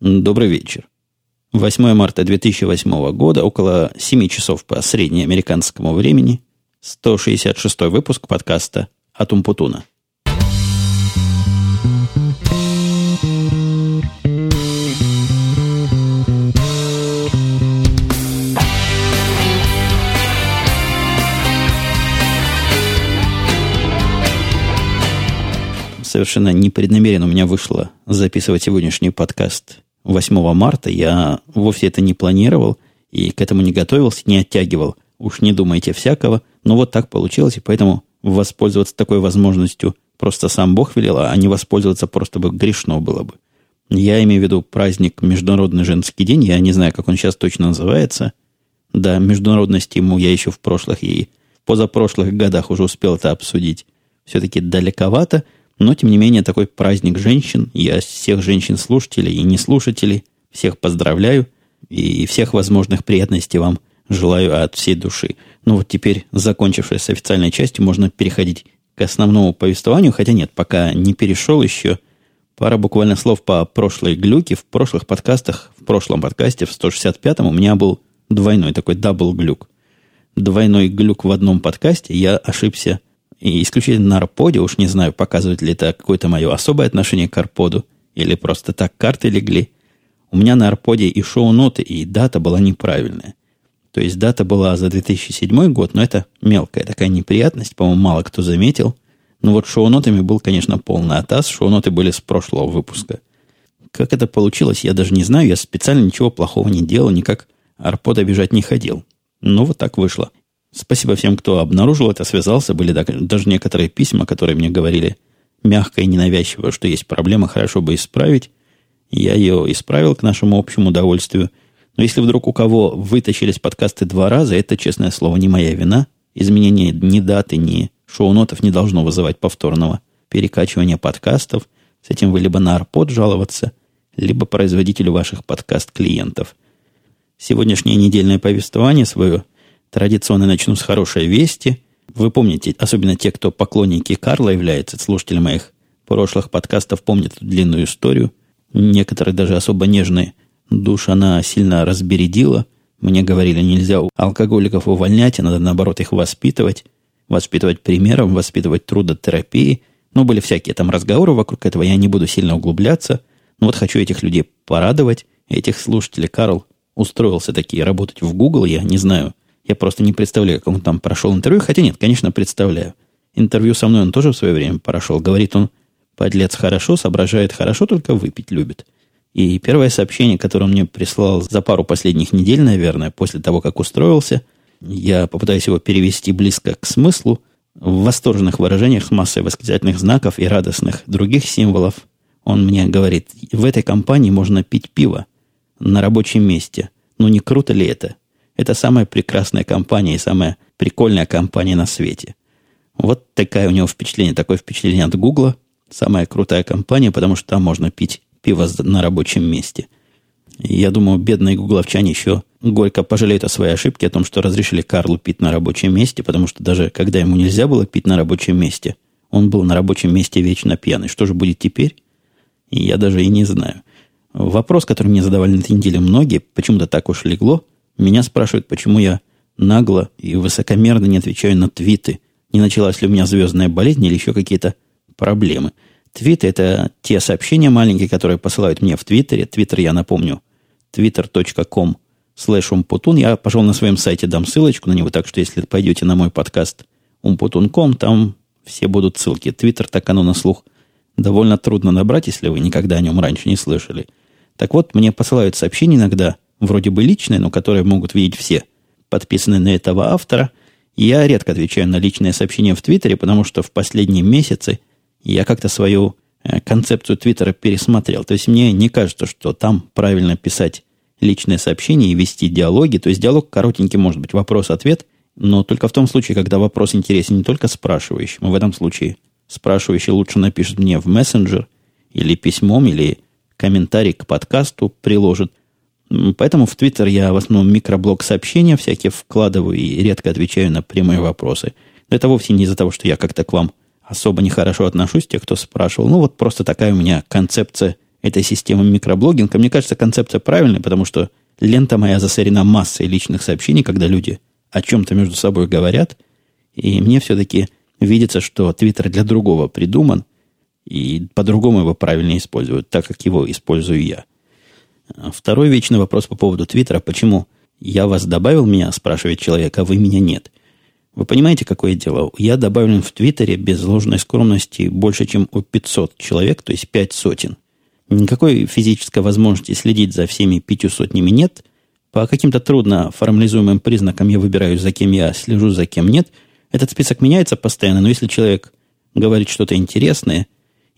Добрый вечер. 8 марта 2008 года, около 7 часов по среднеамериканскому времени, 166 выпуск подкаста от Умпутуна. Совершенно непреднамеренно у меня вышло записывать сегодняшний подкаст 8 марта. Я вовсе это не планировал и к этому не готовился, не оттягивал. Уж не думайте всякого. Но вот так получилось, и поэтому воспользоваться такой возможностью просто сам Бог велел, а не воспользоваться просто бы грешно было бы. Я имею в виду праздник Международный женский день. Я не знаю, как он сейчас точно называется. Да, международность ему я еще в прошлых и позапрошлых годах уже успел это обсудить. Все-таки далековато – но, тем не менее, такой праздник женщин. Я всех женщин-слушателей и неслушателей всех поздравляю. И всех возможных приятностей вам желаю от всей души. Ну вот теперь, закончившись с официальной частью, можно переходить к основному повествованию. Хотя нет, пока не перешел еще. Пара буквально слов по прошлой глюке. В прошлых подкастах, в прошлом подкасте, в 165-м, у меня был двойной такой double-глюк. Двойной глюк в одном подкасте. Я ошибся и исключительно на арподе, уж не знаю, показывает ли это какое-то мое особое отношение к арподу, или просто так карты легли. У меня на арподе и шоу-ноты, и дата была неправильная. То есть дата была за 2007 год, но это мелкая такая неприятность, по-моему, мало кто заметил. Но вот шоу-нотами был, конечно, полный атас. Шоу-ноты были с прошлого выпуска. Как это получилось, я даже не знаю. Я специально ничего плохого не делал, никак арпода бежать не ходил. Но вот так вышло. Спасибо всем, кто обнаружил это, связался. Были даже некоторые письма, которые мне говорили мягко и ненавязчиво, что есть проблема, хорошо бы исправить. Я ее исправил к нашему общему удовольствию. Но если вдруг у кого вытащились подкасты два раза, это, честное слово, не моя вина. Изменение ни даты, ни шоу-нотов не должно вызывать повторного перекачивания подкастов. С этим вы либо на арпод жаловаться, либо производителю ваших подкаст-клиентов. Сегодняшнее недельное повествование свое Традиционно начну с хорошей вести. Вы помните, особенно те, кто поклонники Карла является, слушатели моих прошлых подкастов помнят эту длинную историю. Некоторые даже особо нежные душ она сильно разбередила. Мне говорили, нельзя алкоголиков увольнять, а надо, наоборот, их воспитывать. Воспитывать примером, воспитывать трудотерапии. Ну, были всякие там разговоры вокруг этого, я не буду сильно углубляться. Но вот хочу этих людей порадовать, этих слушателей. Карл устроился такие работать в Google, я не знаю, я просто не представляю, как он там прошел интервью. Хотя нет, конечно, представляю. Интервью со мной он тоже в свое время прошел. Говорит он, подлец хорошо, соображает хорошо, только выпить любит. И первое сообщение, которое он мне прислал за пару последних недель, наверное, после того, как устроился, я попытаюсь его перевести близко к смыслу, в восторженных выражениях с массой восклицательных знаков и радостных других символов. Он мне говорит, в этой компании можно пить пиво на рабочем месте. Ну не круто ли это? Это самая прекрасная компания и самая прикольная компания на свете. Вот такое у него впечатление, такое впечатление от Гугла. Самая крутая компания, потому что там можно пить пиво на рабочем месте. Я думаю, бедные гугловчане еще горько пожалеют о своей ошибке, о том, что разрешили Карлу пить на рабочем месте, потому что даже когда ему нельзя было пить на рабочем месте, он был на рабочем месте вечно пьяный. Что же будет теперь? Я даже и не знаю. Вопрос, который мне задавали на этой неделе многие, почему-то так уж легло, меня спрашивают, почему я нагло и высокомерно не отвечаю на твиты. Не началась ли у меня звездная болезнь или еще какие-то проблемы. Твиты – это те сообщения маленькие, которые посылают мне в Твиттере. Твиттер, я напомню, twitter.com слэш умпутун. Я, пожалуй, на своем сайте дам ссылочку на него, так что если пойдете на мой подкаст умпутун.ком, там все будут ссылки. Твиттер, так оно на слух довольно трудно набрать, если вы никогда о нем раньше не слышали. Так вот, мне посылают сообщения иногда – вроде бы личные, но которые могут видеть все, подписанные на этого автора. Я редко отвечаю на личные сообщения в Твиттере, потому что в последние месяцы я как-то свою э, концепцию Твиттера пересмотрел. То есть мне не кажется, что там правильно писать личные сообщения и вести диалоги. То есть диалог коротенький может быть вопрос-ответ, но только в том случае, когда вопрос интересен не только спрашивающему. В этом случае спрашивающий лучше напишет мне в мессенджер или письмом, или комментарий к подкасту приложит. Поэтому в Твиттер я в основном микроблог сообщения всякие вкладываю и редко отвечаю на прямые вопросы. Это вовсе не из-за того, что я как-то к вам особо нехорошо отношусь, те, кто спрашивал. Ну, вот просто такая у меня концепция этой системы микроблогинга. Мне кажется, концепция правильная, потому что лента моя засорена массой личных сообщений, когда люди о чем-то между собой говорят. И мне все-таки видится, что Твиттер для другого придуман, и по-другому его правильно используют, так как его использую я. Второй вечный вопрос по поводу Твиттера. Почему я вас добавил, меня спрашивает человек, а вы меня нет? Вы понимаете, какое дело? Я добавлен в Твиттере без ложной скромности больше, чем у 500 человек, то есть 5 сотен. Никакой физической возможности следить за всеми пятью сотнями нет. По каким-то трудно формализуемым признакам я выбираю, за кем я слежу, за кем нет. Этот список меняется постоянно, но если человек говорит что-то интересное,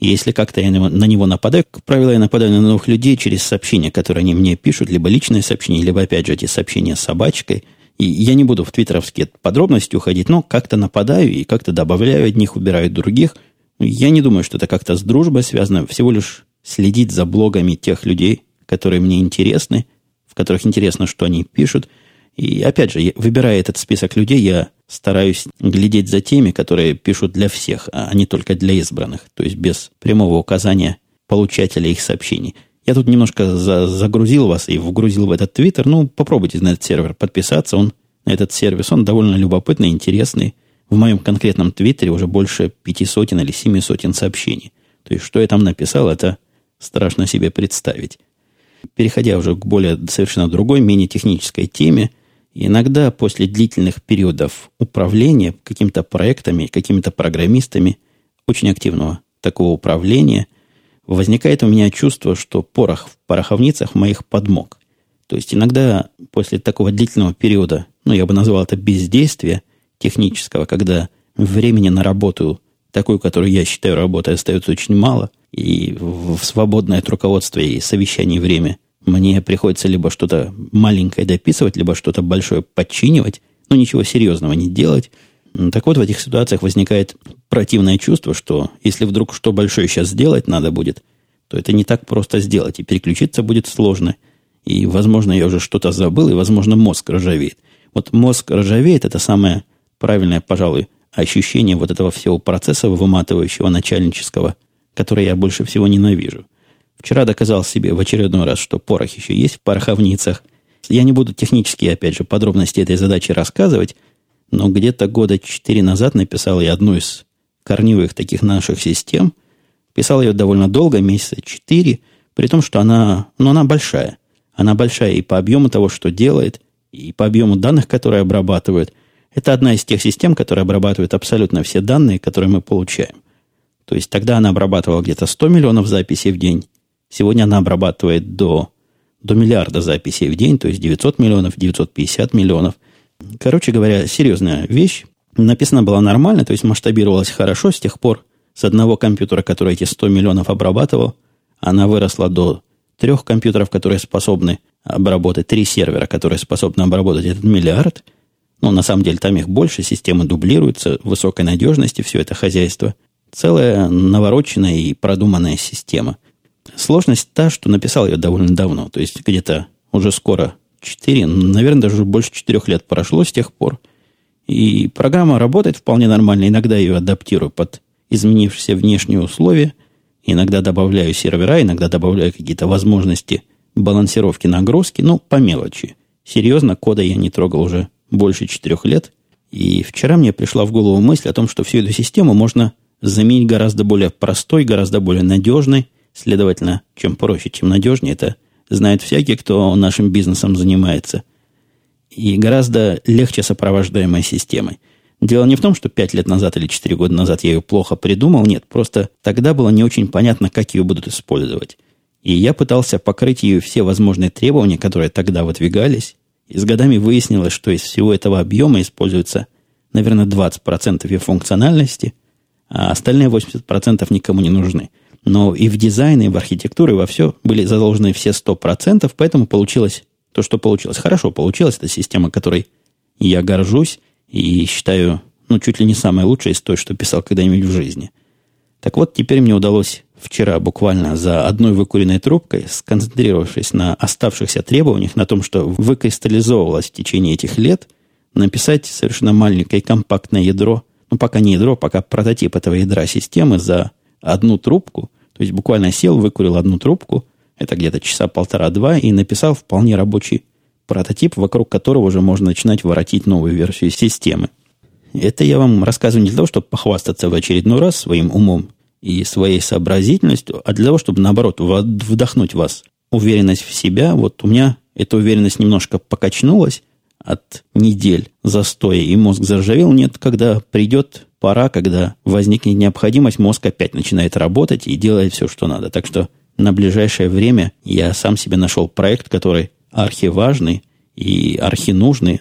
если как-то я на него нападаю, как правило, я нападаю на новых людей через сообщения, которые они мне пишут, либо личные сообщения, либо, опять же, эти сообщения с собачкой. И я не буду в твиттеровские подробности уходить, но как-то нападаю и как-то добавляю одних, убираю других. Я не думаю, что это как-то с дружбой связано. Всего лишь следить за блогами тех людей, которые мне интересны, в которых интересно, что они пишут. И опять же, выбирая этот список людей, я стараюсь глядеть за теми, которые пишут для всех, а не только для избранных, то есть без прямого указания получателя их сообщений. Я тут немножко за загрузил вас и вгрузил в этот твиттер. Ну, попробуйте на этот сервер подписаться. Он на этот сервис, он довольно любопытный, интересный. В моем конкретном твиттере уже больше пяти сотен или семи сотен сообщений. То есть, что я там написал, это страшно себе представить. Переходя уже к более совершенно другой, менее технической теме, иногда после длительных периодов управления какими-то проектами, какими-то программистами, очень активного такого управления, возникает у меня чувство, что порох в пороховницах моих подмог. То есть иногда после такого длительного периода, ну, я бы назвал это бездействия технического, когда времени на работу, такую, которую я считаю работой, остается очень мало – и в свободное от руководства и совещаний время мне приходится либо что-то маленькое дописывать, либо что-то большое подчинивать, но ничего серьезного не делать. Так вот, в этих ситуациях возникает противное чувство, что если вдруг что большое сейчас сделать надо будет, то это не так просто сделать, и переключиться будет сложно. И, возможно, я уже что-то забыл, и, возможно, мозг ржавеет. Вот мозг ржавеет, это самое правильное, пожалуй, ощущение вот этого всего процесса выматывающего начальнического – который я больше всего ненавижу. Вчера доказал себе в очередной раз, что порох еще есть в пороховницах. Я не буду технически, опять же, подробности этой задачи рассказывать, но где-то года четыре назад написал я одну из корневых таких наших систем. Писал ее довольно долго, месяца четыре, при том, что она, ну, она большая. Она большая и по объему того, что делает, и по объему данных, которые обрабатывает. Это одна из тех систем, которые обрабатывают абсолютно все данные, которые мы получаем. То есть тогда она обрабатывала где-то 100 миллионов записей в день. Сегодня она обрабатывает до, до миллиарда записей в день, то есть 900 миллионов, 950 миллионов. Короче говоря, серьезная вещь. Написана была нормально, то есть масштабировалась хорошо с тех пор. С одного компьютера, который эти 100 миллионов обрабатывал, она выросла до трех компьютеров, которые способны обработать, три сервера, которые способны обработать этот миллиард. Но на самом деле там их больше, системы дублируются, высокой надежности все это хозяйство. Целая навороченная и продуманная система. Сложность та, что написал я довольно давно, то есть где-то уже скоро 4, наверное, даже больше 4 лет прошло с тех пор. И программа работает вполне нормально. Иногда ее адаптирую под изменившиеся внешние условия. Иногда добавляю сервера, иногда добавляю какие-то возможности балансировки нагрузки. Ну, по мелочи. Серьезно, кода я не трогал уже больше 4 лет. И вчера мне пришла в голову мысль о том, что всю эту систему можно заменить гораздо более простой, гораздо более надежный. Следовательно, чем проще, чем надежнее, это знает всякий, кто нашим бизнесом занимается. И гораздо легче сопровождаемой системой. Дело не в том, что 5 лет назад или 4 года назад я ее плохо придумал. Нет, просто тогда было не очень понятно, как ее будут использовать. И я пытался покрыть ее все возможные требования, которые тогда выдвигались. И с годами выяснилось, что из всего этого объема используется, наверное, 20% ее функциональности – а остальные 80% никому не нужны. Но и в дизайне, и в архитектуре, и во все были заложены все 100%, поэтому получилось то, что получилось. Хорошо получилось. Это система, которой я горжусь и считаю, ну, чуть ли не самая лучшая из той, что писал когда-нибудь в жизни. Так вот, теперь мне удалось вчера буквально за одной выкуренной трубкой, сконцентрировавшись на оставшихся требованиях, на том, что выкристаллизовывалось в течение этих лет, написать совершенно маленькое компактное ядро – ну, пока не ядро, пока прототип этого ядра системы за одну трубку, То есть буквально сел, выкурил одну трубку, это где-то часа полтора-два, и написал вполне рабочий прототип, вокруг которого уже можно начинать воротить новую версию системы. Это я вам рассказываю не для того, чтобы похвастаться в очередной раз своим умом и своей сообразительностью, а для того, чтобы, наоборот, вдохнуть вас уверенность в себя. Вот у меня эта уверенность немножко покачнулась от недель застоя, и мозг заржавел. Нет, когда придет пора, когда возникнет необходимость, мозг опять начинает работать и делает все, что надо. Так что на ближайшее время я сам себе нашел проект, который архиважный и архинужный.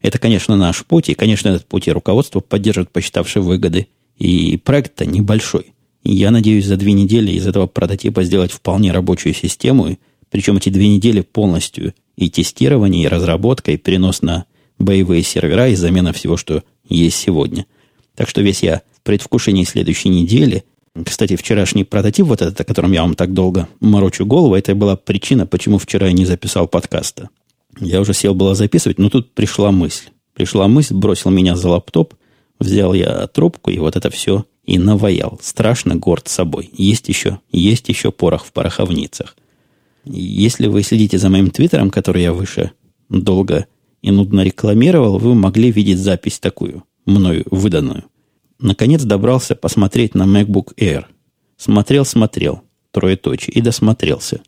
Это, конечно, наш путь, и, конечно, этот путь и руководство поддержит, посчитавшие выгоды. И проект-то небольшой. И я надеюсь за две недели из этого прототипа сделать вполне рабочую систему, причем эти две недели полностью и тестирование, и разработка, и перенос на боевые сервера, и замена всего, что есть сегодня. Так что весь я в предвкушении следующей недели. Кстати, вчерашний прототип, вот этот, о котором я вам так долго морочу голову, это была причина, почему вчера я не записал подкаста. Я уже сел было записывать, но тут пришла мысль. Пришла мысль, бросил меня за лаптоп, взял я трубку, и вот это все и наваял. Страшно горд собой. Есть еще, есть еще порох в пороховницах. Если вы следите за моим твиттером, который я выше долго и нудно рекламировал, вы могли видеть запись такую, мною выданную. Наконец добрался посмотреть на MacBook Air. Смотрел, смотрел, троеточие, и досмотрелся.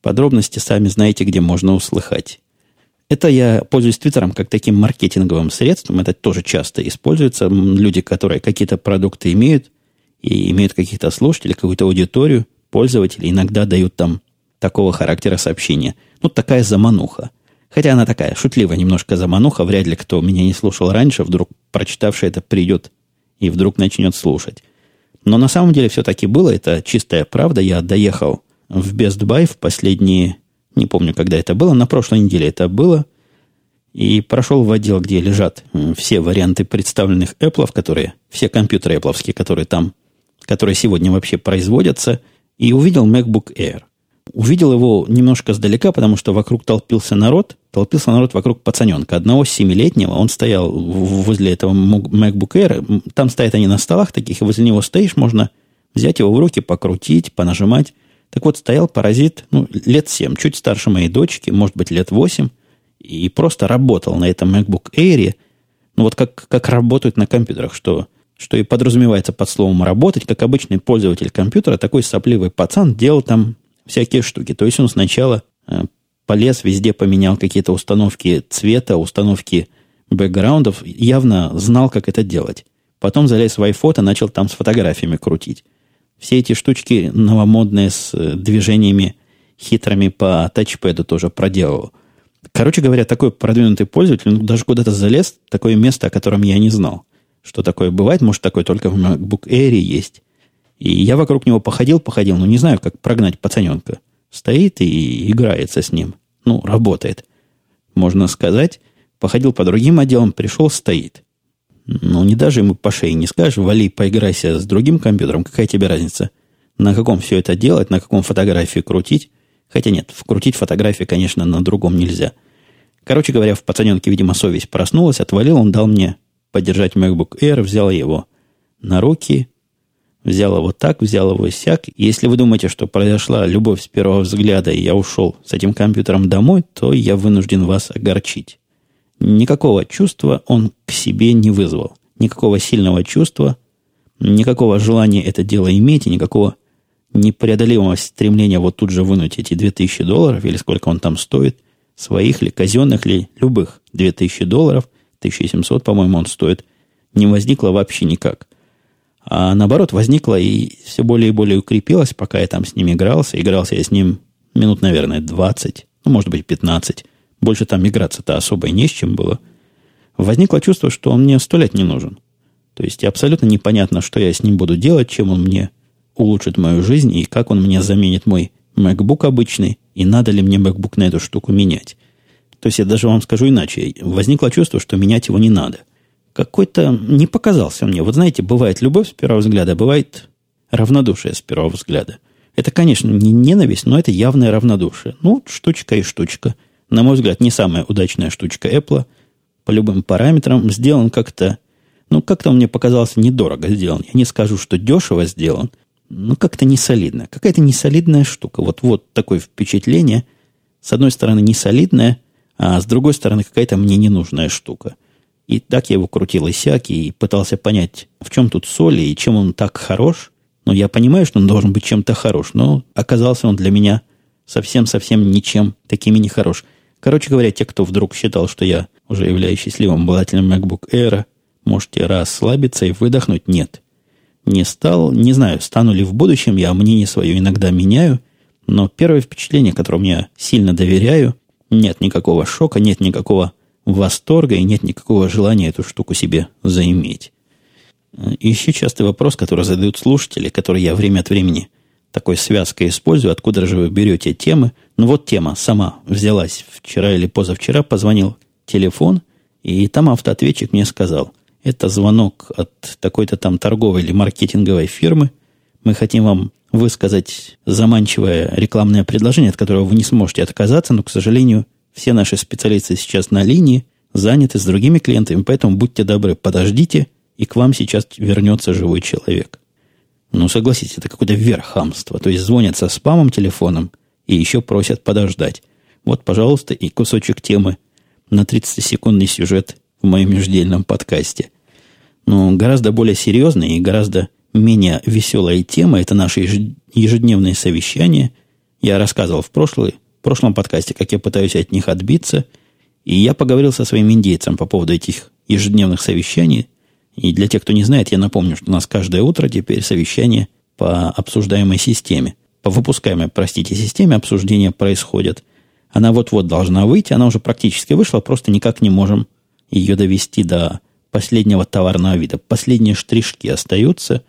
Подробности сами знаете, где можно услыхать. Это я пользуюсь Твиттером как таким маркетинговым средством. Это тоже часто используется. Люди, которые какие-то продукты имеют, и имеют каких-то слушателей, какую-то аудиторию, пользователей, иногда дают там такого характера сообщения. Ну, такая замануха. Хотя она такая шутливая немножко замануха. Вряд ли кто меня не слушал раньше, вдруг прочитавший это придет и вдруг начнет слушать. Но на самом деле все-таки было. Это чистая правда. Я доехал в Best Buy в последние... Не помню, когда это было. На прошлой неделе это было. И прошел в отдел, где лежат все варианты представленных Apple, которые... Все компьютеры Apple, которые там... Которые сегодня вообще производятся. И увидел MacBook Air. Увидел его немножко сдалека, потому что вокруг толпился народ. Толпился народ вокруг пацаненка. Одного семилетнего. Он стоял возле этого MacBook Air. Там стоят они на столах таких, и возле него стоишь, можно взять его в руки, покрутить, понажимать. Так вот, стоял паразит, ну, лет семь, чуть старше моей дочки, может быть, лет восемь, и просто работал на этом MacBook Air, ну, вот как, как работают на компьютерах, что, что и подразумевается под словом «работать», как обычный пользователь компьютера, такой сопливый пацан делал там всякие штуки. То есть он сначала э, полез, везде поменял какие-то установки цвета, установки бэкграундов, явно знал, как это делать. Потом залез в iPhone, начал там с фотографиями крутить. Все эти штучки новомодные с э, движениями хитрыми по тачпэду тоже проделывал. Короче говоря, такой продвинутый пользователь, ну, даже куда-то залез, такое место, о котором я не знал. Что такое бывает, может, такое только в MacBook Air есть. И я вокруг него походил, походил, но не знаю, как прогнать пацаненка. Стоит и играется с ним. Ну, работает. Можно сказать, походил по другим отделам, пришел, стоит. Ну, не даже ему по шее не скажешь, вали, поиграйся с другим компьютером, какая тебе разница? На каком все это делать, на каком фотографии крутить? Хотя нет, вкрутить фотографии, конечно, на другом нельзя. Короче говоря, в пацаненке, видимо, совесть проснулась, отвалил, он дал мне поддержать MacBook Air, взял его на руки, Взял его так, взял его сяк. Если вы думаете, что произошла любовь с первого взгляда, и я ушел с этим компьютером домой, то я вынужден вас огорчить. Никакого чувства он к себе не вызвал. Никакого сильного чувства, никакого желания это дело иметь, и никакого непреодолимого стремления вот тут же вынуть эти 2000 долларов, или сколько он там стоит, своих ли, казенных ли, любых 2000 долларов, 1700, по-моему, он стоит, не возникло вообще никак. А наоборот, возникла и все более и более укрепилась, пока я там с ним игрался. Игрался я с ним минут, наверное, 20, ну, может быть, 15. Больше там играться-то особо и не с чем было. Возникло чувство, что он мне сто лет не нужен. То есть абсолютно непонятно, что я с ним буду делать, чем он мне улучшит мою жизнь и как он мне заменит мой MacBook обычный, и надо ли мне MacBook на эту штуку менять. То есть я даже вам скажу иначе. Возникло чувство, что менять его не надо – какой-то не показался мне. Вот знаете, бывает любовь с первого взгляда, бывает равнодушие с первого взгляда. Это, конечно, не ненависть, но это явное равнодушие. Ну, штучка и штучка. На мой взгляд, не самая удачная штучка Apple. По любым параметрам сделан как-то... Ну, как-то он мне показался недорого сделан. Я не скажу, что дешево сделан. ну, как-то не солидно. Какая-то несолидная штука. Вот, вот такое впечатление. С одной стороны, не солидная, а с другой стороны, какая-то мне ненужная штука. И так я его крутил и сяк, и пытался понять, в чем тут соль и чем он так хорош. Но я понимаю, что он должен быть чем-то хорош, но оказался он для меня совсем-совсем ничем такими не хорош. Короче говоря, те, кто вдруг считал, что я уже являюсь счастливым обладателем MacBook Air, можете расслабиться и выдохнуть. Нет. Не стал, не знаю, стану ли в будущем, я мнение свое иногда меняю, но первое впечатление, которому я сильно доверяю, нет никакого шока, нет никакого восторга и нет никакого желания эту штуку себе заиметь. Еще частый вопрос, который задают слушатели, который я время от времени такой связкой использую, откуда же вы берете темы. Ну вот тема сама взялась вчера или позавчера, позвонил телефон, и там автоответчик мне сказал, это звонок от такой-то там торговой или маркетинговой фирмы, мы хотим вам высказать заманчивое рекламное предложение, от которого вы не сможете отказаться, но, к сожалению, все наши специалисты сейчас на линии, заняты с другими клиентами, поэтому будьте добры, подождите, и к вам сейчас вернется живой человек. Ну, согласитесь, это какое-то верхамство. То есть звонят со спамом телефоном и еще просят подождать. Вот, пожалуйста, и кусочек темы на 30-секундный сюжет в моем ежедневном подкасте. Но гораздо более серьезная и гораздо менее веселая тема – это наше ежедневное совещание. Я рассказывал в, прошлый, в прошлом подкасте, как я пытаюсь от них отбиться. И я поговорил со своим индейцем по поводу этих ежедневных совещаний. И для тех, кто не знает, я напомню, что у нас каждое утро теперь совещание по обсуждаемой системе. По выпускаемой, простите, системе обсуждения происходят. Она вот-вот должна выйти, она уже практически вышла, просто никак не можем ее довести до последнего товарного вида. Последние штришки остаются.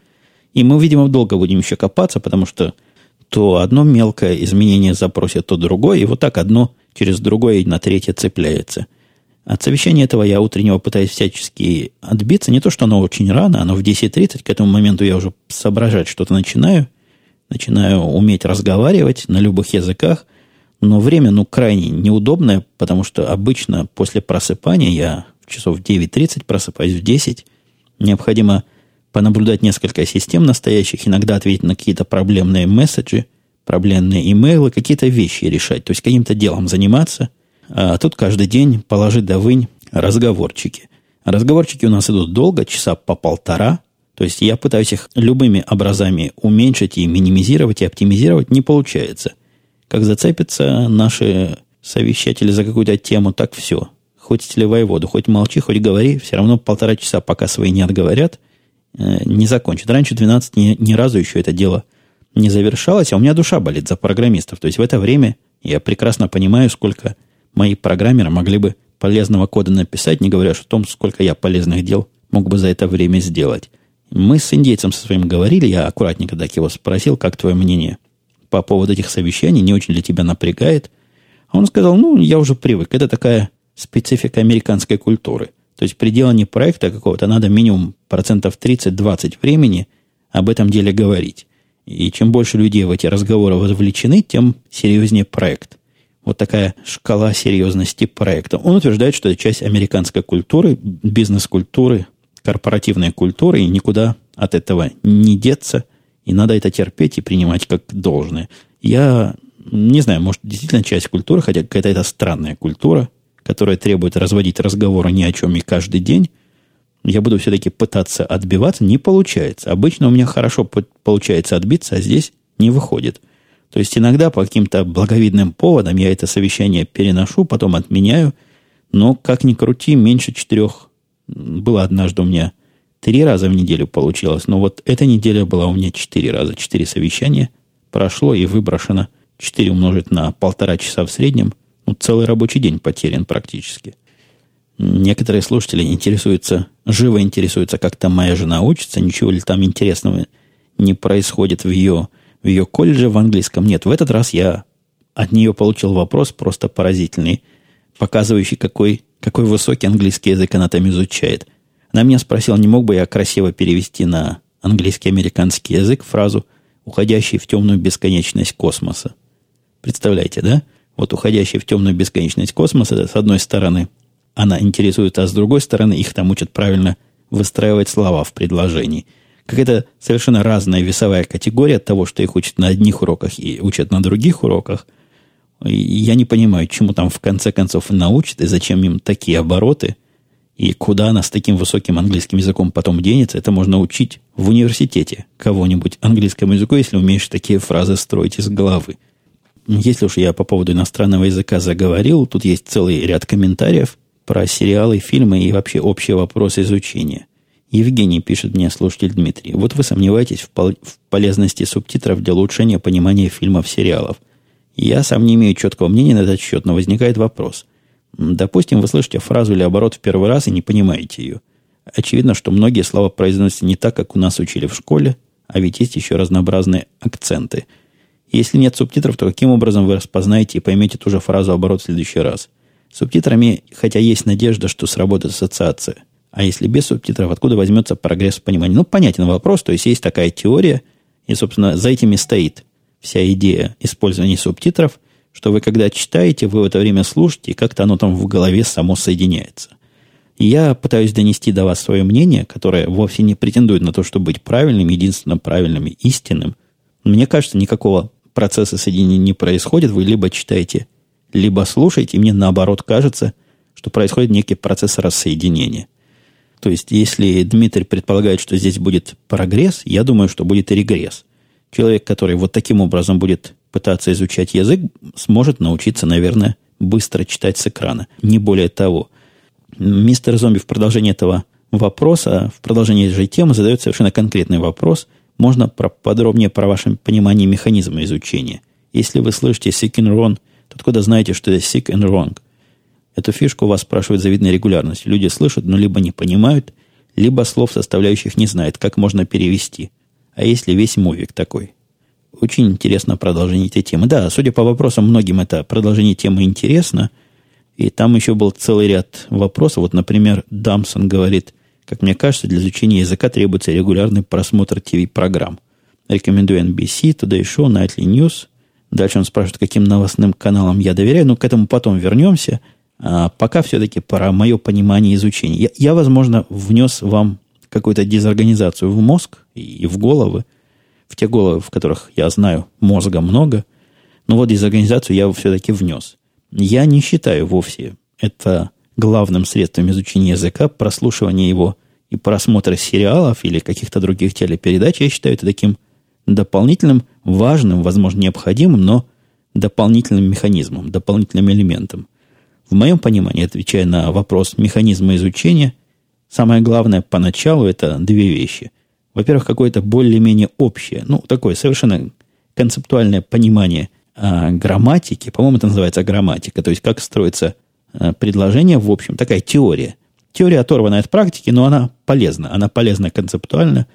И мы, видимо, долго будем еще копаться, потому что то одно мелкое изменение запросит, то другое, и вот так одно через другое на третье цепляется. От совещания этого я утреннего пытаюсь всячески отбиться. Не то, что оно очень рано, оно в 10.30, к этому моменту я уже соображать что-то начинаю. Начинаю уметь разговаривать на любых языках. Но время, ну, крайне неудобное, потому что обычно после просыпания я в часов 9.30 просыпаюсь в 10. Необходимо понаблюдать несколько систем настоящих, иногда ответить на какие-то проблемные месседжи, проблемные имейлы, какие-то вещи решать, то есть каким-то делом заниматься. А тут каждый день положить да вынь разговорчики. разговорчики у нас идут долго, часа по полтора. То есть я пытаюсь их любыми образами уменьшить и минимизировать, и оптимизировать. Не получается. Как зацепятся наши совещатели за какую-то тему, так все. Хоть сливай воду, хоть молчи, хоть говори, все равно полтора часа, пока свои не отговорят – не закончит. Раньше 12 ни, ни разу еще это дело не завершалось, а у меня душа болит за программистов. То есть в это время я прекрасно понимаю, сколько мои программеры могли бы полезного кода написать, не говоря о том, сколько я полезных дел мог бы за это время сделать. Мы с индейцем со своим говорили, я аккуратненько так его спросил, как твое мнение по поводу этих совещаний, не очень ли тебя напрягает. А он сказал, ну, я уже привык, это такая специфика американской культуры – то есть при делании проекта какого-то надо минимум процентов 30-20 времени об этом деле говорить. И чем больше людей в эти разговоры вовлечены, тем серьезнее проект. Вот такая шкала серьезности проекта. Он утверждает, что это часть американской культуры, бизнес-культуры, корпоративной культуры, и никуда от этого не деться, и надо это терпеть и принимать как должное. Я не знаю, может, действительно часть культуры, хотя какая-то это странная культура, которая требует разводить разговоры ни о чем и каждый день, я буду все-таки пытаться отбиваться, не получается. Обычно у меня хорошо получается отбиться, а здесь не выходит. То есть иногда по каким-то благовидным поводам я это совещание переношу, потом отменяю, но как ни крути, меньше четырех было однажды у меня три раза в неделю получилось, но вот эта неделя была у меня четыре раза, четыре совещания прошло и выброшено четыре умножить на полтора часа в среднем – целый рабочий день потерян практически. Некоторые слушатели интересуются, живо интересуются, как там моя жена учится, ничего ли там интересного не происходит в ее, в ее колледже в английском. Нет, в этот раз я от нее получил вопрос просто поразительный, показывающий, какой, какой высокий английский язык она там изучает. Она меня спросила, не мог бы я красиво перевести на английский американский язык фразу «уходящий в темную бесконечность космоса». Представляете, да? Вот уходящей в темную бесконечность космоса, с одной стороны, она интересует, а с другой стороны, их там учат правильно выстраивать слова в предложении. какая-то совершенно разная весовая категория от того, что их учат на одних уроках и учат на других уроках. И я не понимаю, чему там в конце концов научат и зачем им такие обороты, и куда она с таким высоким английским языком потом денется. Это можно учить в университете кого-нибудь английскому языку, если умеешь такие фразы строить из головы. Если уж я по поводу иностранного языка заговорил, тут есть целый ряд комментариев про сериалы, фильмы и вообще общие вопросы изучения. Евгений пишет мне, слушатель Дмитрий, вот вы сомневаетесь в, пол- в полезности субтитров для улучшения понимания фильмов, сериалов. Я сам не имею четкого мнения на этот счет, но возникает вопрос. Допустим, вы слышите фразу или оборот в первый раз и не понимаете ее. Очевидно, что многие слова произносятся не так, как у нас учили в школе, а ведь есть еще разнообразные акценты. Если нет субтитров, то каким образом вы распознаете и поймете ту же фразу оборот в следующий раз? Субтитрами, хотя есть надежда, что сработает ассоциация – а если без субтитров, откуда возьмется прогресс в понимании? Ну, понятен вопрос. То есть, есть такая теория, и, собственно, за этими стоит вся идея использования субтитров, что вы, когда читаете, вы в это время слушаете, и как-то оно там в голове само соединяется. И я пытаюсь донести до вас свое мнение, которое вовсе не претендует на то, чтобы быть правильным, единственно правильным и истинным. Мне кажется, никакого процесса соединения не происходит. Вы либо читаете, либо слушаете, и мне наоборот кажется, что происходит некий процесс рассоединения. То есть, если Дмитрий предполагает, что здесь будет прогресс, я думаю, что будет и регресс. Человек, который вот таким образом будет пытаться изучать язык, сможет научиться, наверное, быстро читать с экрана. Не более того. Мистер Зомби в продолжении этого вопроса, в продолжении этой же темы задает совершенно конкретный вопрос. Можно про, подробнее про ваше понимание механизма изучения. Если вы слышите sick and wrong, то откуда знаете, что это sick and wrong? Эту фишку вас спрашивают с завидной регулярностью. Люди слышат, но либо не понимают, либо слов составляющих не знают, как можно перевести. А если весь мувик такой? Очень интересно продолжение этой темы. Да, судя по вопросам, многим это продолжение темы интересно. И там еще был целый ряд вопросов. Вот, например, Дамсон говорит, как мне кажется, для изучения языка требуется регулярный просмотр ТВ-программ. Рекомендую NBC, Today Show, Nightly News. Дальше он спрашивает, каким новостным каналам я доверяю. Но к этому потом вернемся – а пока все-таки про мое понимание изучения. Я, я, возможно, внес вам какую-то дезорганизацию в мозг и в головы, в те головы, в которых я знаю мозга много, но вот дезорганизацию я все-таки внес. Я не считаю вовсе это главным средством изучения языка, прослушивания его и просмотра сериалов или каких-то других телепередач. Я считаю это таким дополнительным, важным, возможно, необходимым, но дополнительным механизмом, дополнительным элементом. В моем понимании, отвечая на вопрос механизма изучения, самое главное поначалу это две вещи. Во-первых, какое-то более-менее общее, ну, такое совершенно концептуальное понимание а, грамматики. По-моему, это называется грамматика. То есть, как строится предложение, в общем, такая теория. Теория оторвана от практики, но она полезна. Она полезна концептуально.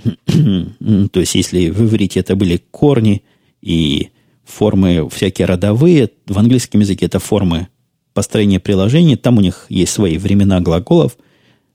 То есть, если в иврите это были корни и формы всякие родовые, в английском языке это формы построение приложений, там у них есть свои времена глаголов.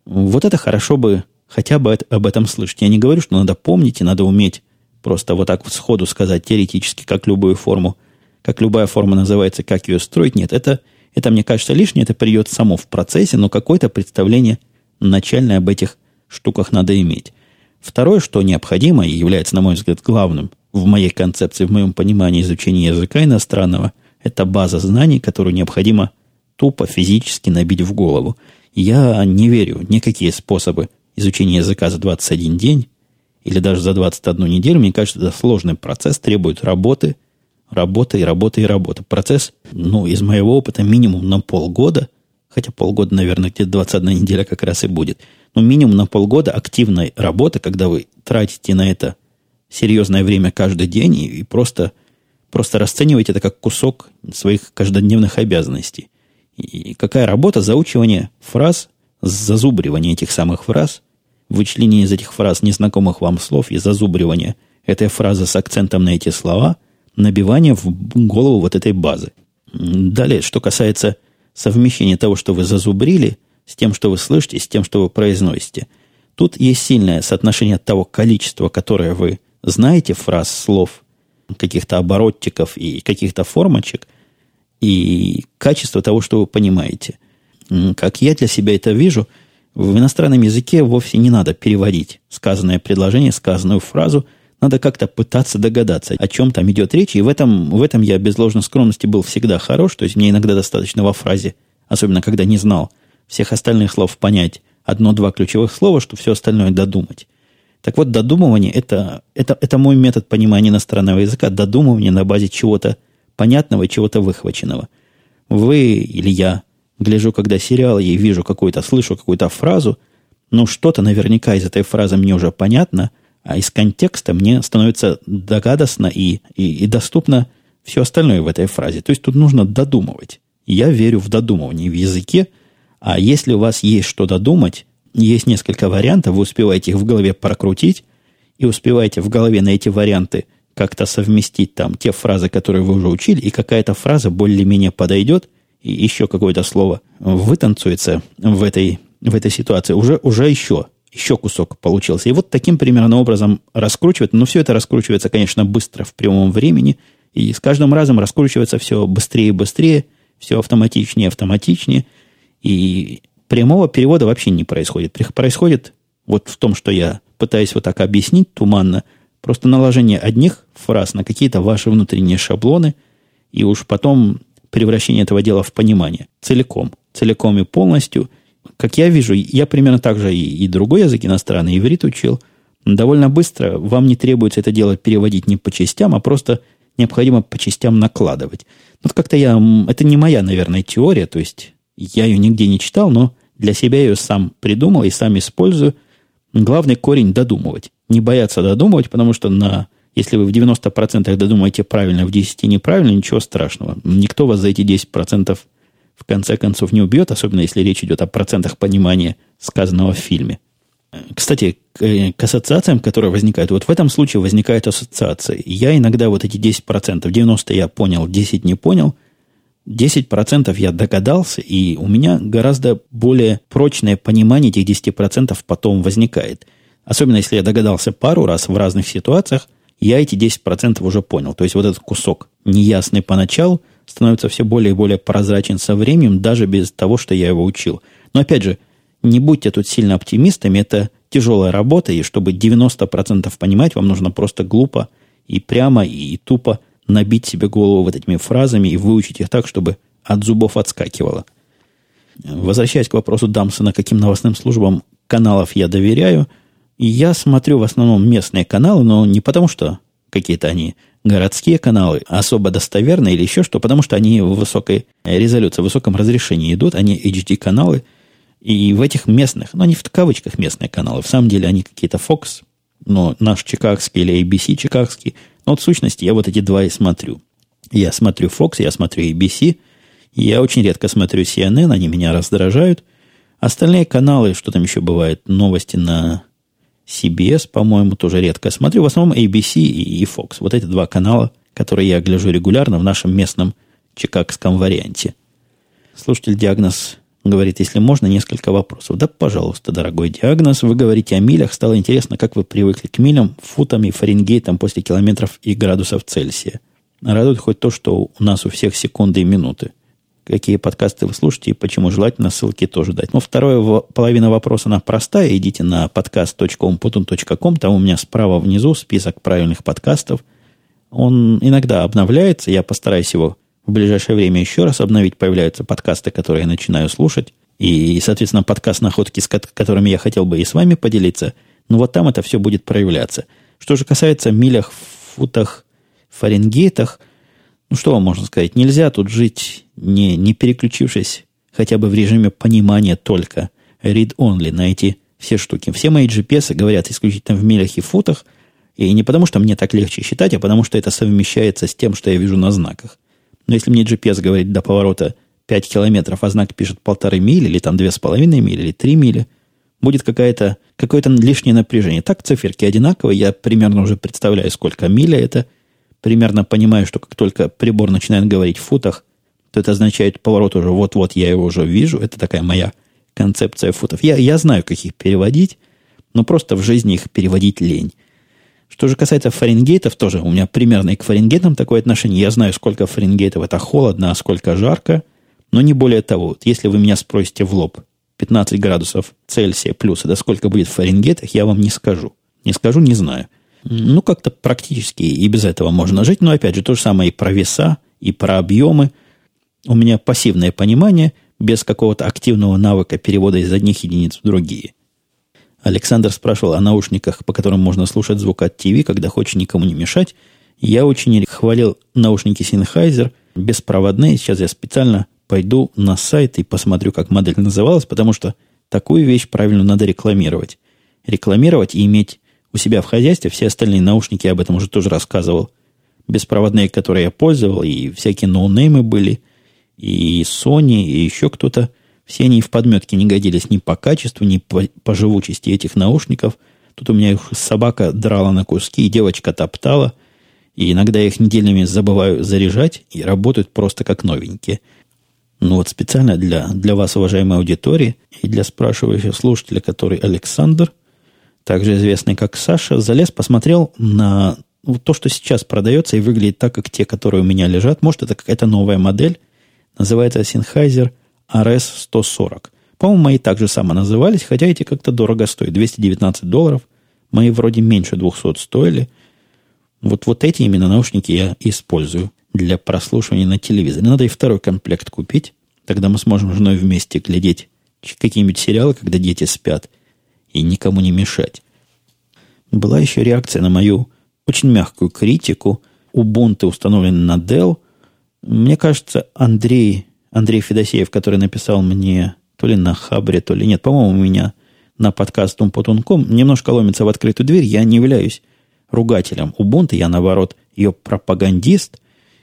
Вот это хорошо бы хотя бы об этом слышать. Я не говорю, что надо помнить и надо уметь просто вот так вот сходу сказать теоретически, как любую форму, как любая форма называется, как ее строить. Нет, это, это мне кажется лишнее, это придет само в процессе, но какое-то представление начальное об этих штуках надо иметь. Второе, что необходимо и является, на мой взгляд, главным в моей концепции, в моем понимании изучения языка иностранного, это база знаний, которую необходимо тупо физически набить в голову. Я не верю никакие способы изучения языка за 21 день или даже за 21 неделю. Мне кажется, это сложный процесс, требует работы, работы и работы и работы. Процесс, ну, из моего опыта, минимум на полгода, хотя полгода, наверное, где-то 21 неделя как раз и будет, но минимум на полгода активной работы, когда вы тратите на это серьезное время каждый день и, и просто, просто расцениваете это как кусок своих каждодневных обязанностей. И какая работа заучивание фраз, зазубривание этих самых фраз, вычленение из этих фраз незнакомых вам слов и зазубривание этой фразы с акцентом на эти слова, набивание в голову вот этой базы. Далее, что касается совмещения того, что вы зазубрили, с тем, что вы слышите, с тем, что вы произносите. Тут есть сильное соотношение того количества, которое вы знаете фраз, слов, каких-то оборотчиков и каких-то формочек, и качество того, что вы понимаете. Как я для себя это вижу, В иностранном языке вовсе не надо переводить сказанное предложение, сказанную фразу. Надо как-то пытаться догадаться, о чем там идет речь. И в этом, в этом я без ложной скромности был всегда хорош. То есть мне иногда достаточно во фразе, особенно когда не знал всех остальных слов, понять одно-два ключевых слова, что все остальное додумать. Так вот, додумывание это, это, это мой метод понимания иностранного языка. Додумывание на базе чего-то понятного чего-то выхваченного. Вы или я гляжу, когда сериалы, и вижу какую-то, слышу какую-то фразу, ну, что-то наверняка из этой фразы мне уже понятно, а из контекста мне становится догадостно и, и, и доступно все остальное в этой фразе. То есть тут нужно додумывать. Я верю в додумывание в языке, а если у вас есть что додумать, есть несколько вариантов, вы успеваете их в голове прокрутить и успеваете в голове на эти варианты как-то совместить там те фразы, которые вы уже учили, и какая-то фраза более-менее подойдет, и еще какое-то слово вытанцуется в этой, в этой ситуации, уже, уже еще, еще кусок получился. И вот таким примерно образом раскручивать, но все это раскручивается, конечно, быстро в прямом времени, и с каждым разом раскручивается все быстрее и быстрее, все автоматичнее и автоматичнее, и прямого перевода вообще не происходит. Происходит вот в том, что я пытаюсь вот так объяснить туманно, просто наложение одних фраз на какие-то ваши внутренние шаблоны, и уж потом превращение этого дела в понимание. Целиком. Целиком и полностью. Как я вижу, я примерно так же и, и другой язык иностранный, иврит учил. Довольно быстро вам не требуется это дело переводить не по частям, а просто необходимо по частям накладывать. Вот как-то я... Это не моя, наверное, теория, то есть я ее нигде не читал, но для себя ее сам придумал и сам использую. Главный корень – додумывать. Не бояться додумывать, потому что на, если вы в 90% додумаете правильно, в 10% неправильно, ничего страшного. Никто вас за эти 10% в конце концов не убьет, особенно если речь идет о процентах понимания сказанного в фильме. Кстати, к ассоциациям, которые возникают, вот в этом случае возникают ассоциации. Я иногда вот эти 10%, 90% я понял, 10% не понял – 10% я догадался, и у меня гораздо более прочное понимание этих 10% потом возникает. Особенно если я догадался пару раз в разных ситуациях, я эти 10% уже понял. То есть вот этот кусок, неясный поначалу, становится все более и более прозрачен со временем, даже без того, что я его учил. Но опять же, не будьте тут сильно оптимистами, это тяжелая работа, и чтобы 90% понимать, вам нужно просто глупо и прямо и тупо набить себе голову вот этими фразами и выучить их так, чтобы от зубов отскакивало. Возвращаясь к вопросу Дамсона, каким новостным службам каналов я доверяю, я смотрю в основном местные каналы, но не потому, что какие-то они городские каналы особо достоверные или еще что, потому что они в высокой резолюции, в высоком разрешении идут, они HD-каналы, и в этих местных, ну, не в кавычках местные каналы, в самом деле они какие-то Fox, но наш чикагский или ABC чикагский – но вот в сущности я вот эти два и смотрю. Я смотрю Fox, я смотрю ABC, я очень редко смотрю CNN, они меня раздражают. Остальные каналы, что там еще бывает, новости на CBS, по-моему, тоже редко смотрю. В основном ABC и Fox. Вот эти два канала, которые я гляжу регулярно в нашем местном чикагском варианте. Слушатель диагноз Говорит, если можно, несколько вопросов. Да, пожалуйста, дорогой диагноз. Вы говорите о милях. Стало интересно, как вы привыкли к милям, футам и фаренгейтам после километров и градусов Цельсия. Радует хоть то, что у нас у всех секунды и минуты. Какие подкасты вы слушаете и почему желательно ссылки тоже дать. Но вторая половина вопроса, она простая. Идите на podcast.umputun.com. Там у меня справа внизу список правильных подкастов. Он иногда обновляется. Я постараюсь его в ближайшее время еще раз обновить. Появляются подкасты, которые я начинаю слушать. И, соответственно, подкаст находки, с которыми я хотел бы и с вами поделиться. Но вот там это все будет проявляться. Что же касается милях, футах, фаренгейтах, ну что вам можно сказать? Нельзя тут жить, не, не переключившись хотя бы в режиме понимания только read-only на эти все штуки. Все мои GPS говорят исключительно в милях и футах, и не потому, что мне так легче считать, а потому, что это совмещается с тем, что я вижу на знаках. Но если мне GPS говорит до поворота 5 километров, а знак пишет полторы мили, или там 2,5 мили, или 3 мили, будет какая-то, какое-то лишнее напряжение. Так циферки одинаковые, я примерно уже представляю, сколько миля это, примерно понимаю, что как только прибор начинает говорить в футах, то это означает поворот уже вот-вот, я его уже вижу. Это такая моя концепция футов. Я, я знаю, как их переводить, но просто в жизни их переводить лень. Что же касается фаренгейтов, тоже у меня примерно и к фаренгейтам такое отношение. Я знаю, сколько фаренгейтов это холодно, а сколько жарко, но не более того. Вот если вы меня спросите в лоб, 15 градусов Цельсия плюс, это сколько будет в Фаренгейтах, я вам не скажу. Не скажу, не знаю. Ну, как-то практически и без этого можно жить. Но, опять же, то же самое и про веса, и про объемы. У меня пассивное понимание, без какого-то активного навыка перевода из одних единиц в другие. Александр спрашивал о наушниках, по которым можно слушать звук от ТВ, когда хочешь никому не мешать. Я очень хвалил наушники Sennheiser, беспроводные. Сейчас я специально пойду на сайт и посмотрю, как модель называлась, потому что такую вещь правильно надо рекламировать. Рекламировать и иметь у себя в хозяйстве. Все остальные наушники я об этом уже тоже рассказывал. Беспроводные, которые я пользовал, и всякие ноунеймы были, и Sony, и еще кто-то – все они в подметке не годились ни по качеству, ни по, по живучести этих наушников. Тут у меня их собака драла на куски, и девочка топтала. И иногда я их неделями забываю заряжать, и работают просто как новенькие. Ну вот специально для, для вас, уважаемой аудитории, и для спрашивающего слушателя, который Александр, также известный как Саша, залез, посмотрел на то, что сейчас продается и выглядит так, как те, которые у меня лежат. Может, это какая-то новая модель. Называется Sennheiser – RS-140. По-моему, мои так же само назывались, хотя эти как-то дорого стоят. 219 долларов. Мои вроде меньше 200 стоили. Вот, вот эти именно наушники я использую для прослушивания на телевизоре. Надо и второй комплект купить. Тогда мы сможем с женой вместе глядеть какие-нибудь сериалы, когда дети спят, и никому не мешать. Была еще реакция на мою очень мягкую критику. Ubuntu установлен на Dell. Мне кажется, Андрей Андрей Федосеев, который написал мне то ли на Хабре, то ли нет, по-моему, у меня на подкаст Умпутунком, немножко ломится в открытую дверь. Я не являюсь ругателем Ubuntu, я, наоборот, ее пропагандист.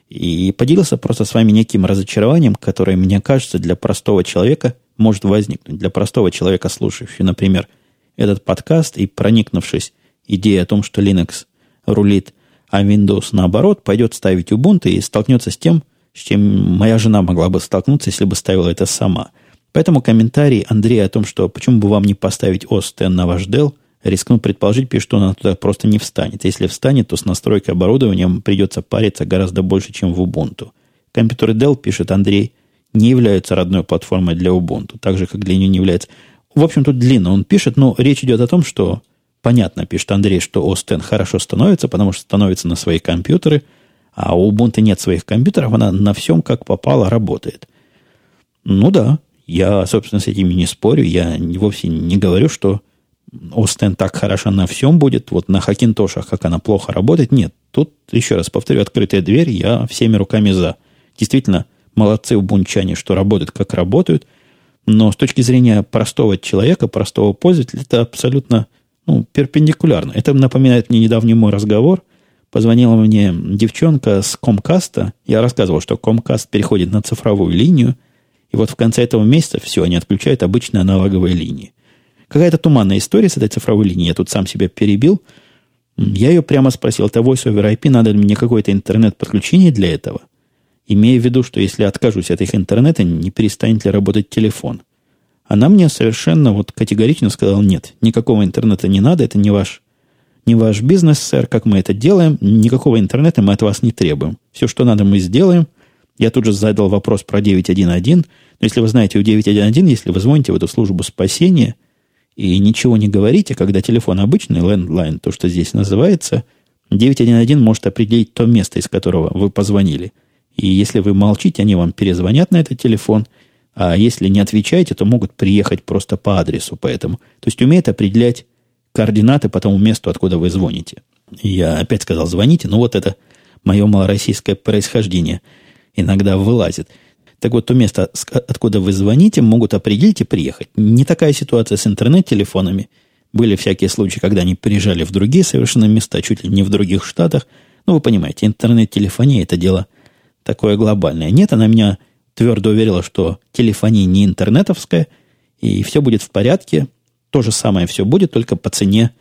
И поделился просто с вами неким разочарованием, которое, мне кажется, для простого человека может возникнуть. Для простого человека, слушающего, например, этот подкаст и проникнувшись идеей о том, что Linux рулит, а Windows, наоборот, пойдет ставить Ubuntu и столкнется с тем, с чем моя жена могла бы столкнуться, если бы ставила это сама. Поэтому комментарий Андрея о том, что почему бы вам не поставить OS X на ваш Dell, рискну предположить, пишет, что она туда просто не встанет. Если встанет, то с настройкой оборудования придется париться гораздо больше, чем в Ubuntu. Компьютеры Dell, пишет Андрей, не являются родной платформой для Ubuntu, так же, как для нее не является. В общем, тут длинно он пишет, но речь идет о том, что, понятно, пишет Андрей, что X хорошо становится, потому что становится на свои компьютеры – а у Ubuntu нет своих компьютеров, она на всем как попало работает. Ну да, я, собственно, с этими не спорю. Я вовсе не говорю, что Остен так хороша на всем будет. Вот на Хакинтошах, как она плохо работает. Нет, тут, еще раз повторю, открытая дверь, я всеми руками за. Действительно, молодцы убунчане, что работают, как работают. Но с точки зрения простого человека, простого пользователя, это абсолютно ну, перпендикулярно. Это напоминает мне недавний мой разговор Позвонила мне девчонка с Комкаста. Я рассказывал, что Комкаст переходит на цифровую линию. И вот в конце этого месяца все, они отключают обычные аналоговые линии. Какая-то туманная история с этой цифровой линией. Я тут сам себя перебил. Я ее прямо спросил, это Voice over IP, надо ли мне какое-то интернет-подключение для этого? Имея в виду, что если откажусь от их интернета, не перестанет ли работать телефон? Она мне совершенно вот категорично сказала, нет, никакого интернета не надо, это не ваш не ваш бизнес, сэр, как мы это делаем. Никакого интернета мы от вас не требуем. Все, что надо, мы сделаем. Я тут же задал вопрос про 911. Но если вы знаете, у 911, если вы звоните в эту службу спасения и ничего не говорите, когда телефон обычный, лендлайн, то, что здесь называется, 911 может определить то место, из которого вы позвонили. И если вы молчите, они вам перезвонят на этот телефон, а если не отвечаете, то могут приехать просто по адресу. Поэтому, то есть умеет определять координаты по тому месту, откуда вы звоните. Я опять сказал, звоните, но вот это мое малороссийское происхождение иногда вылазит. Так вот, то место, откуда вы звоните, могут определить и приехать. Не такая ситуация с интернет-телефонами. Были всякие случаи, когда они приезжали в другие совершенно места, чуть ли не в других штатах. Ну, вы понимаете, интернет-телефония – это дело такое глобальное. Нет, она меня твердо уверила, что телефония не интернетовская, и все будет в порядке, то же самое все будет, только по цене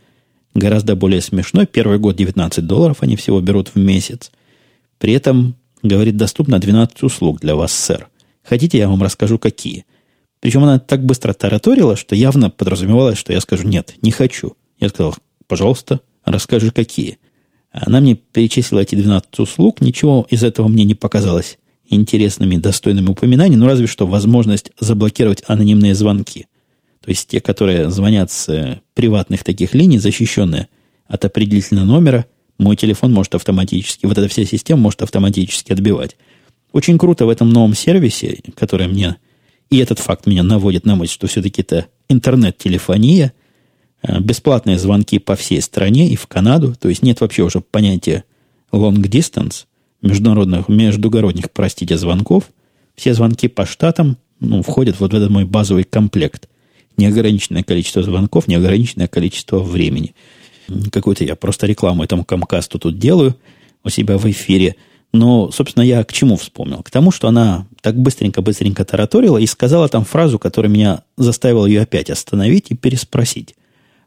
гораздо более смешной. Первый год 19 долларов они всего берут в месяц. При этом, говорит, доступно 12 услуг для вас, сэр. Хотите, я вам расскажу, какие. Причем она так быстро тараторила, что явно подразумевалось, что я скажу «нет, не хочу». Я сказал «пожалуйста, расскажи, какие». Она мне перечислила эти 12 услуг, ничего из этого мне не показалось интересными, достойными упоминаний, ну разве что возможность заблокировать анонимные звонки. То есть те, которые звонят с э, приватных таких линий, защищенные от определительного номера, мой телефон может автоматически, вот эта вся система может автоматически отбивать. Очень круто в этом новом сервисе, который мне, и этот факт меня наводит на мысль, что все-таки это интернет-телефония, бесплатные звонки по всей стране и в Канаду, то есть нет вообще уже понятия long distance, международных, междугородних, простите, звонков. Все звонки по штатам ну, входят вот в этот мой базовый комплект. Неограниченное количество звонков, неограниченное количество времени. Какую-то я просто рекламу этому Камкасту тут делаю у себя в эфире. Но, собственно, я к чему вспомнил? К тому, что она так быстренько-быстренько тараторила и сказала там фразу, которая меня заставила ее опять остановить и переспросить.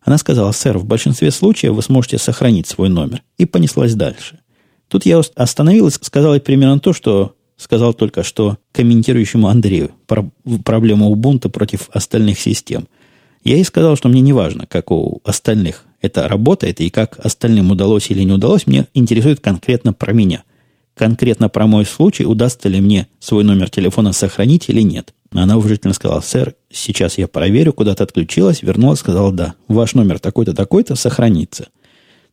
Она сказала, сэр, в большинстве случаев вы сможете сохранить свой номер. И понеслась дальше. Тут я остановилась, сказала примерно то, что сказал только что комментирующему Андрею про проблему Ubuntu против остальных систем. Я ей сказал, что мне не важно, как у остальных это работает и как остальным удалось или не удалось, мне интересует конкретно про меня. Конкретно про мой случай, удастся ли мне свой номер телефона сохранить или нет. Она уважительно сказала, сэр, сейчас я проверю, куда-то отключилась, вернулась, сказала, да, ваш номер такой-то, такой-то сохранится.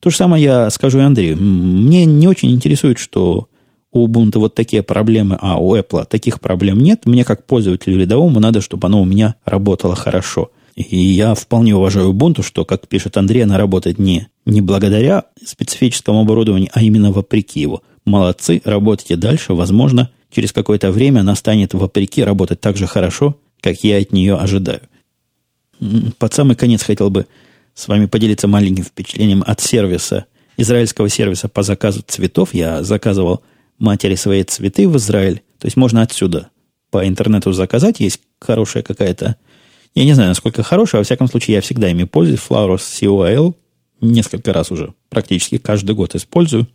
То же самое я скажу и Андрею. Мне не очень интересует, что у Ubuntu вот такие проблемы, а у Apple таких проблем нет. Мне, как пользователю рядовому, надо, чтобы оно у меня работало хорошо. И я вполне уважаю Ubuntu, что, как пишет Андрей, она работает не, не благодаря специфическому оборудованию, а именно вопреки его. Молодцы, работайте дальше. Возможно, через какое-то время она станет вопреки работать так же хорошо, как я от нее ожидаю. Под самый конец хотел бы с вами поделиться маленьким впечатлением от сервиса, израильского сервиса по заказу цветов. Я заказывал матери свои цветы в Израиль. То есть можно отсюда по интернету заказать. Есть хорошая какая-то... Я не знаю, насколько хорошая. Во всяком случае, я всегда ими пользуюсь. Flowers COL. Несколько раз уже. Практически каждый год использую.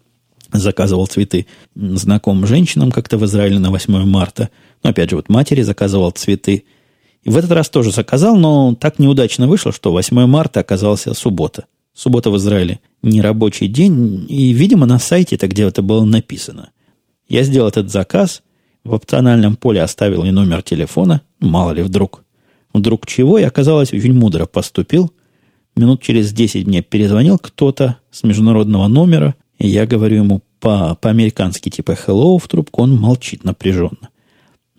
Заказывал цветы знакомым женщинам как-то в Израиле на 8 марта. Но опять же, вот матери заказывал цветы – в этот раз тоже заказал, но так неудачно вышло, что 8 марта оказался суббота. Суббота в Израиле не рабочий день, и, видимо, на сайте это где это было написано. Я сделал этот заказ, в опциональном поле оставил и номер телефона, мало ли вдруг. Вдруг чего, и оказалось, очень мудро поступил. Минут через 10 мне перезвонил кто-то с международного номера, и я говорю ему по, по-американски типа «hello» в трубку, он молчит напряженно.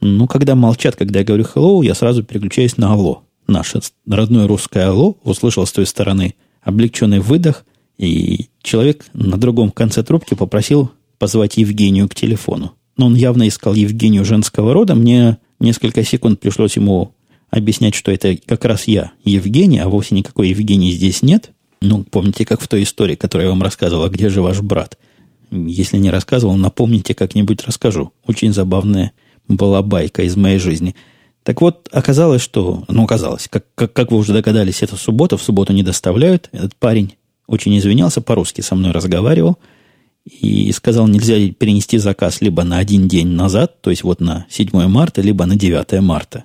Ну, когда молчат, когда я говорю hello, я сразу переключаюсь на алло. Наше родное русское алло услышал с той стороны облегченный выдох, и человек на другом конце трубки попросил позвать Евгению к телефону. Но он явно искал Евгению женского рода. Мне несколько секунд пришлось ему объяснять, что это как раз я, Евгений, а вовсе никакой Евгении здесь нет. Ну, помните, как в той истории, которую я вам рассказывал, «А где же ваш брат? Если не рассказывал, напомните, как-нибудь расскажу. Очень забавная была байка из моей жизни. Так вот, оказалось, что... Ну, оказалось, как, как, как вы уже догадались, это суббота, в субботу не доставляют. Этот парень очень извинялся, по-русски со мной разговаривал и сказал, нельзя перенести заказ либо на один день назад, то есть вот на 7 марта, либо на 9 марта.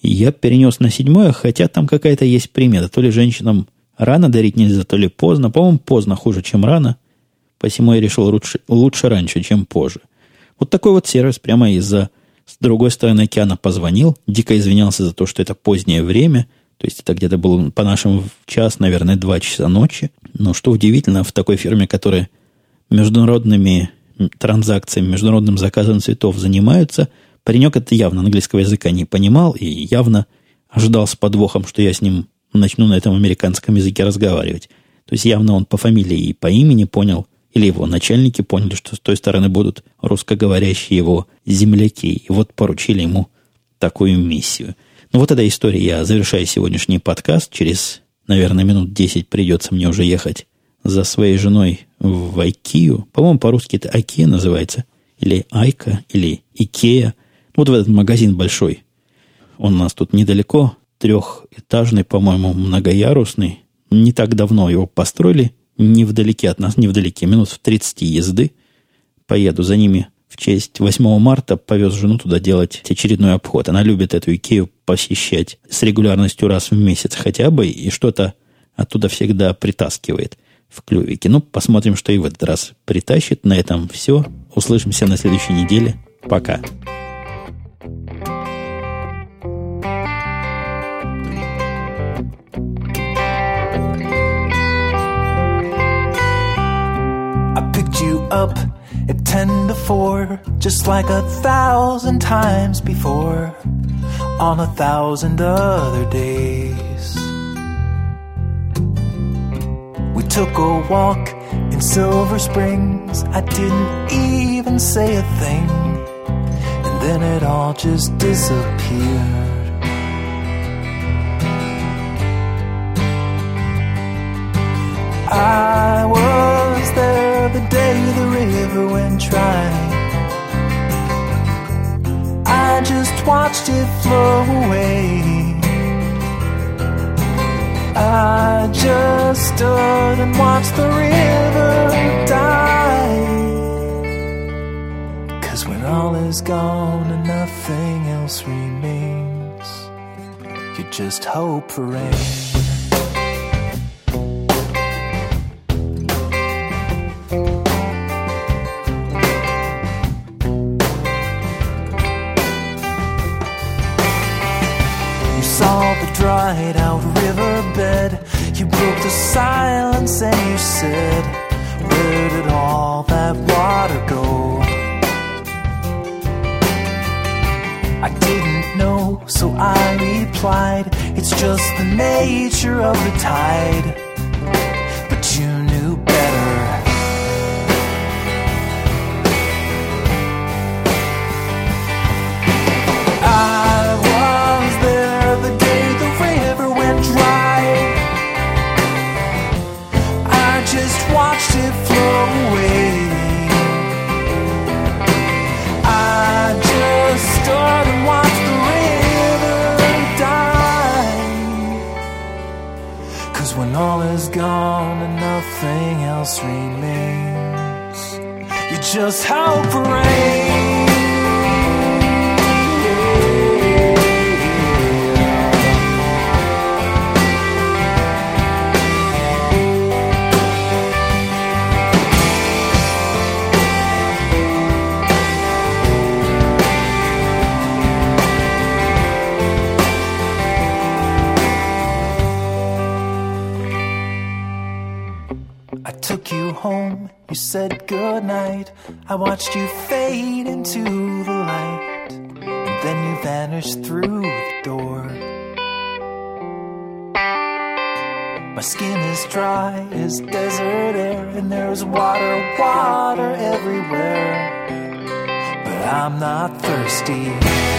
И я перенес на 7, хотя там какая-то есть примета. То ли женщинам рано дарить нельзя, то ли поздно. По-моему, поздно хуже, чем рано. Посему я решил лучше, лучше раньше, чем позже. Вот такой вот сервис прямо из-за с другой стороны океана позвонил, дико извинялся за то, что это позднее время, то есть это где-то было по нашему час, наверное, два часа ночи. Но что удивительно, в такой фирме, которая международными транзакциями, международным заказом цветов занимаются, паренек это явно английского языка не понимал и явно ожидал с подвохом, что я с ним начну на этом американском языке разговаривать. То есть явно он по фамилии и по имени понял – или его начальники поняли, что с той стороны будут русскоговорящие его земляки, и вот поручили ему такую миссию. Ну вот эта история. Я завершаю сегодняшний подкаст. Через, наверное, минут 10 придется мне уже ехать за своей женой в Айкию. По-моему, по-русски это Айкия называется. Или Айка, или Икея. Вот в этот магазин большой. Он у нас тут недалеко. Трехэтажный, по-моему, многоярусный. Не так давно его построили невдалеке от нас, невдалеке, минут в 30 езды. Поеду за ними в честь 8 марта, повез жену туда делать очередной обход. Она любит эту Икею посещать с регулярностью раз в месяц хотя бы, и что-то оттуда всегда притаскивает в клювике. Ну, посмотрим, что и в этот раз притащит. На этом все. Услышимся на следующей неделе. Пока. Up at 10 to 4, just like a thousand times before, on a thousand other days. We took a walk in Silver Springs, I didn't even say a thing, and then it all just disappeared. I day the river went dry. I just watched it flow away. I just stood and watched the river die. Cause when all is gone and nothing else remains, you just hope for rain. Silence and you said, Where did all that water go? I didn't know, so I replied, It's just the nature of the tide. else remains. You just hope brave. Home, you said goodnight. I watched you fade into the light, and then you vanished through the door. My skin is dry as desert air, and there's water, water everywhere. But I'm not thirsty.